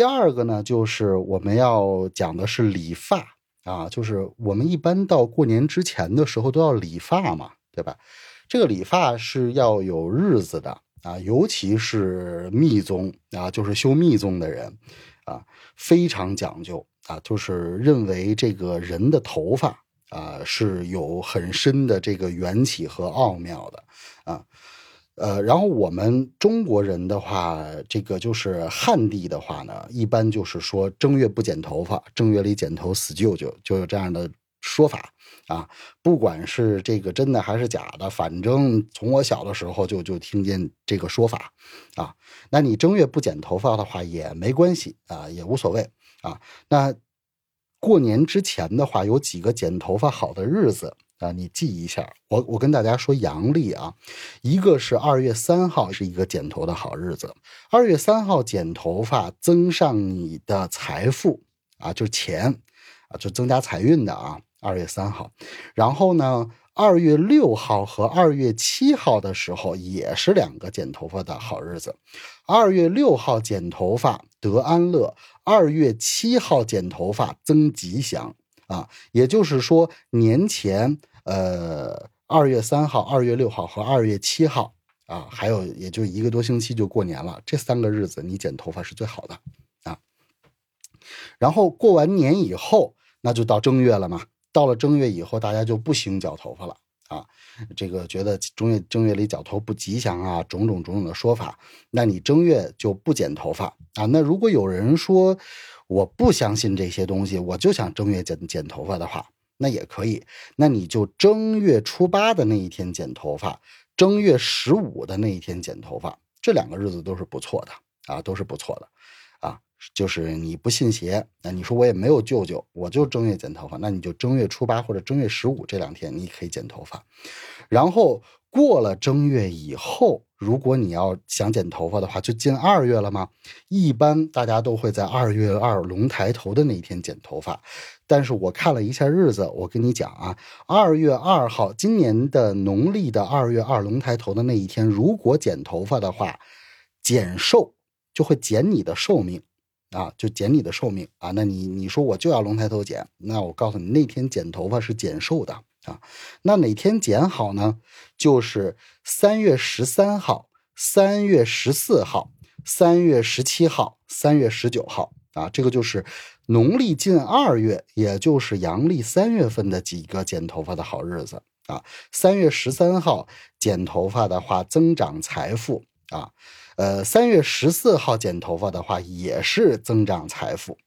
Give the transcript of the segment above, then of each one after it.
第二个呢，就是我们要讲的是理发啊，就是我们一般到过年之前的时候都要理发嘛，对吧？这个理发是要有日子的啊，尤其是密宗啊，就是修密宗的人啊，非常讲究啊，就是认为这个人的头发啊是有很深的这个缘起和奥妙的啊。呃，然后我们中国人的话，这个就是汉地的话呢，一般就是说正月不剪头发，正月里剪头死舅舅，就有这样的说法。啊，不管是这个真的还是假的，反正从我小的时候就就听见这个说法，啊，那你正月不剪头发的话也没关系啊，也无所谓啊。那过年之前的话，有几个剪头发好的日子啊，你记一下。我我跟大家说阳历啊，一个是二月三号是一个剪头的好日子，二月三号剪头发增上你的财富啊，就是钱啊，就增加财运的啊。二月三号，然后呢，二月六号和二月七号的时候也是两个剪头发的好日子。二月六号剪头发得安乐，二月七号剪头发增吉祥啊。也就是说，年前呃二月三号、二月六号和二月七号啊，还有也就一个多星期就过年了，这三个日子你剪头发是最好的啊。然后过完年以后，那就到正月了嘛。到了正月以后，大家就不兴绞头发了啊！这个觉得正月正月里绞头不吉祥啊，种种种种的说法。那你正月就不剪头发啊？那如果有人说我不相信这些东西，我就想正月剪剪头发的话，那也可以。那你就正月初八的那一天剪头发，正月十五的那一天剪头发，这两个日子都是不错的啊，都是不错的。啊就是你不信邪，那你说我也没有舅舅，我就正月剪头发，那你就正月初八或者正月十五这两天你可以剪头发，然后过了正月以后，如果你要想剪头发的话，就进二月了吗？一般大家都会在二月二龙抬头的那一天剪头发，但是我看了一下日子，我跟你讲啊，二月二号，今年的农历的二月二龙抬头的那一天，如果剪头发的话，减寿就会减你的寿命。啊，就减你的寿命啊！那你你说我就要龙抬头剪，那我告诉你，那天剪头发是减寿的啊。那哪天剪好呢？就是三月十三号、三月十四号、三月十七号、三月十九号啊。这个就是农历近二月，也就是阳历三月份的几个剪头发的好日子啊。三月十三号剪头发的话，增长财富啊。呃，三月十四号剪头发的话，也是增长财富。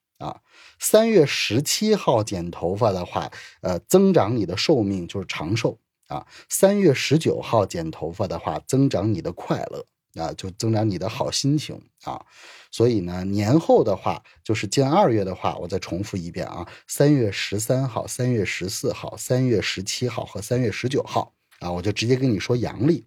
三月十七号剪头发的话，呃，增长你的寿命，就是长寿啊。三月十九号剪头发的话，增长你的快乐啊，就增长你的好心情啊。所以呢，年后的话，就是近二月的话，我再重复一遍啊：三月十三号、三月十四号、三月十七号和三月十九号啊，我就直接跟你说阳历。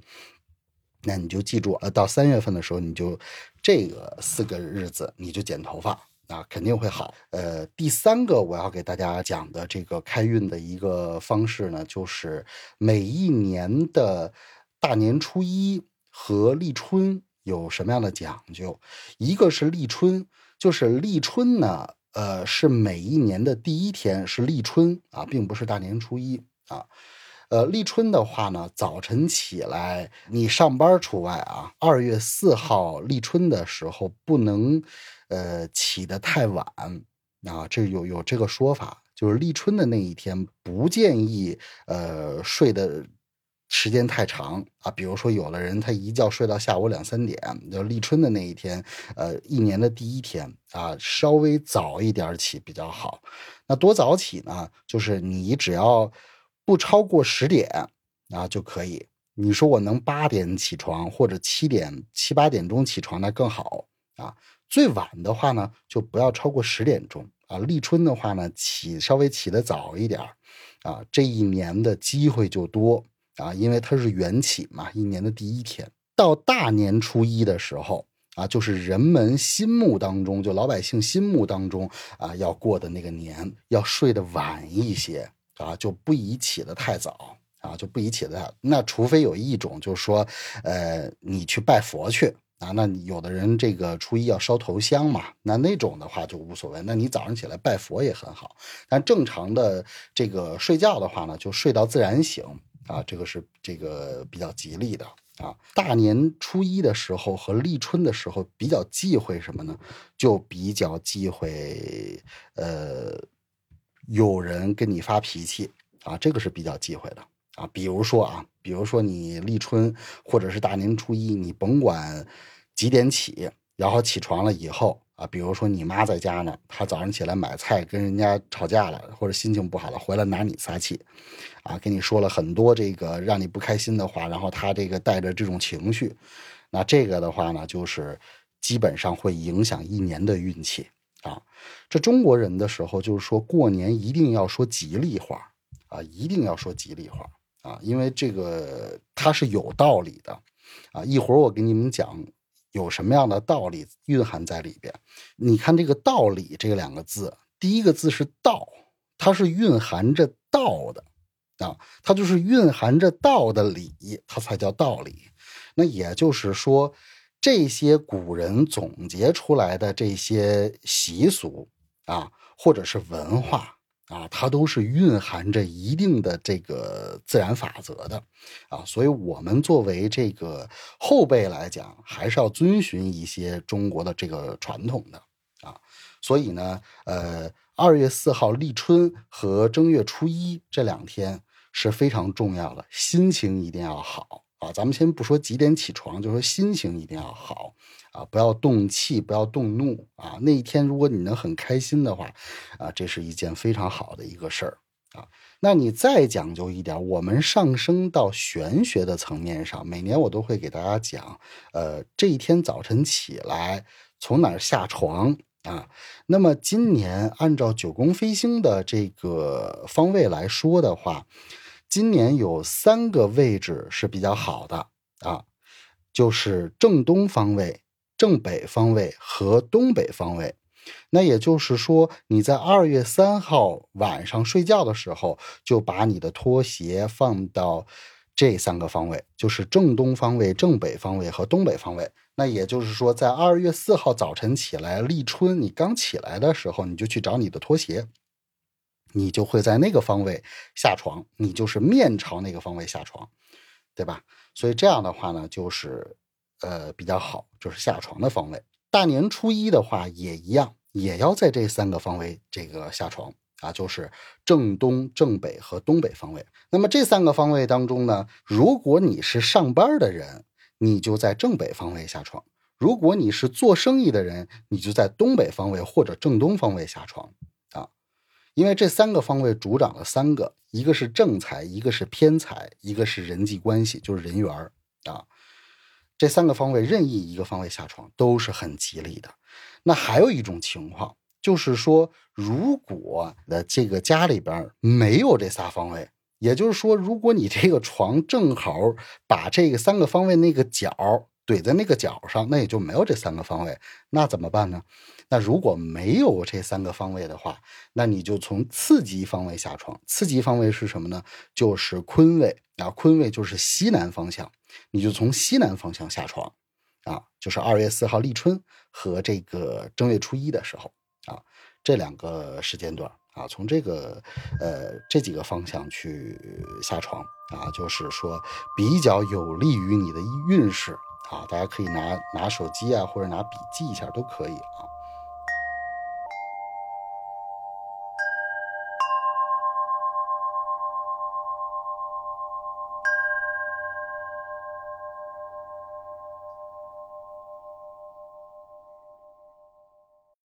那你就记住，呃，到三月份的时候，你就这个四个日子，你就剪头发啊，肯定会好。呃，第三个我要给大家讲的这个开运的一个方式呢，就是每一年的大年初一和立春有什么样的讲究？一个是立春，就是立春呢，呃，是每一年的第一天是立春啊，并不是大年初一啊。呃，立春的话呢，早晨起来，你上班除外啊。二月四号立春的时候，不能，呃，起得太晚啊。这有有这个说法，就是立春的那一天不建议，呃，睡的时间太长啊。比如说，有的人他一觉睡到下午两三点，就立春的那一天，呃，一年的第一天啊，稍微早一点起比较好。那多早起呢？就是你只要。不超过十点啊就可以。你说我能八点起床或者七点七八点钟起床那更好啊。最晚的话呢，就不要超过十点钟啊。立春的话呢，起稍微起得早一点啊，这一年的机会就多啊，因为它是元起嘛，一年的第一天到大年初一的时候啊，就是人们心目当中，就老百姓心目当中啊要过的那个年，要睡得晚一些。啊，就不宜起得太早啊，就不宜起得太。那除非有一种，就是说，呃，你去拜佛去啊，那有的人这个初一要烧头香嘛，那那种的话就无所谓。那你早上起来拜佛也很好，但正常的这个睡觉的话呢，就睡到自然醒啊，这个是这个比较吉利的啊。大年初一的时候和立春的时候比较忌讳什么呢？就比较忌讳呃，有人跟你发脾气啊，这个是比较忌讳的。啊，比如说啊，比如说你立春或者是大年初一，你甭管几点起，然后起床了以后啊，比如说你妈在家呢，她早上起来买菜跟人家吵架了，或者心情不好了，回来拿你撒气，啊，跟你说了很多这个让你不开心的话，然后她这个带着这种情绪，那这个的话呢，就是基本上会影响一年的运气啊。这中国人的时候就是说过年一定要说吉利话啊，一定要说吉利话。啊，因为这个它是有道理的，啊，一会儿我给你们讲有什么样的道理蕴含在里边。你看这个“道理”这两个字，第一个字是“道”，它是蕴含着道的，啊，它就是蕴含着道的理，它才叫道理。那也就是说，这些古人总结出来的这些习俗啊，或者是文化。啊，它都是蕴含着一定的这个自然法则的，啊，所以我们作为这个后辈来讲，还是要遵循一些中国的这个传统的，啊，所以呢，呃，二月四号立春和正月初一这两天是非常重要的，心情一定要好啊。咱们先不说几点起床，就说心情一定要好。啊，不要动气，不要动怒啊！那一天，如果你能很开心的话，啊，这是一件非常好的一个事儿啊。那你再讲究一点，我们上升到玄学的层面上，每年我都会给大家讲，呃，这一天早晨起来从哪儿下床啊？那么今年按照九宫飞星的这个方位来说的话，今年有三个位置是比较好的啊，就是正东方位。正北方位和东北方位，那也就是说，你在二月三号晚上睡觉的时候，就把你的拖鞋放到这三个方位，就是正东方位、正北方位和东北方位。那也就是说，在二月四号早晨起来立春，你刚起来的时候，你就去找你的拖鞋，你就会在那个方位下床，你就是面朝那个方位下床，对吧？所以这样的话呢，就是。呃，比较好，就是下床的方位。大年初一的话也一样，也要在这三个方位这个下床啊，就是正东、正北和东北方位。那么这三个方位当中呢，如果你是上班的人，你就在正北方位下床；如果你是做生意的人，你就在东北方位或者正东方位下床。因为这三个方位主掌了三个，一个是正财，一个是偏财，一个是人际关系，就是人缘儿啊。这三个方位任意一个方位下床都是很吉利的。那还有一种情况，就是说，如果的这个家里边没有这仨方位，也就是说，如果你这个床正好把这个三个方位那个角怼在那个角上，那也就没有这三个方位，那怎么办呢？那如果没有这三个方位的话，那你就从次级方位下床。次级方位是什么呢？就是坤位啊，坤位就是西南方向。你就从西南方向下床，啊，就是二月四号立春和这个正月初一的时候，啊，这两个时间段，啊，从这个呃这几个方向去下床，啊，就是说比较有利于你的运势，啊，大家可以拿拿手机啊或者拿笔记一下都可以。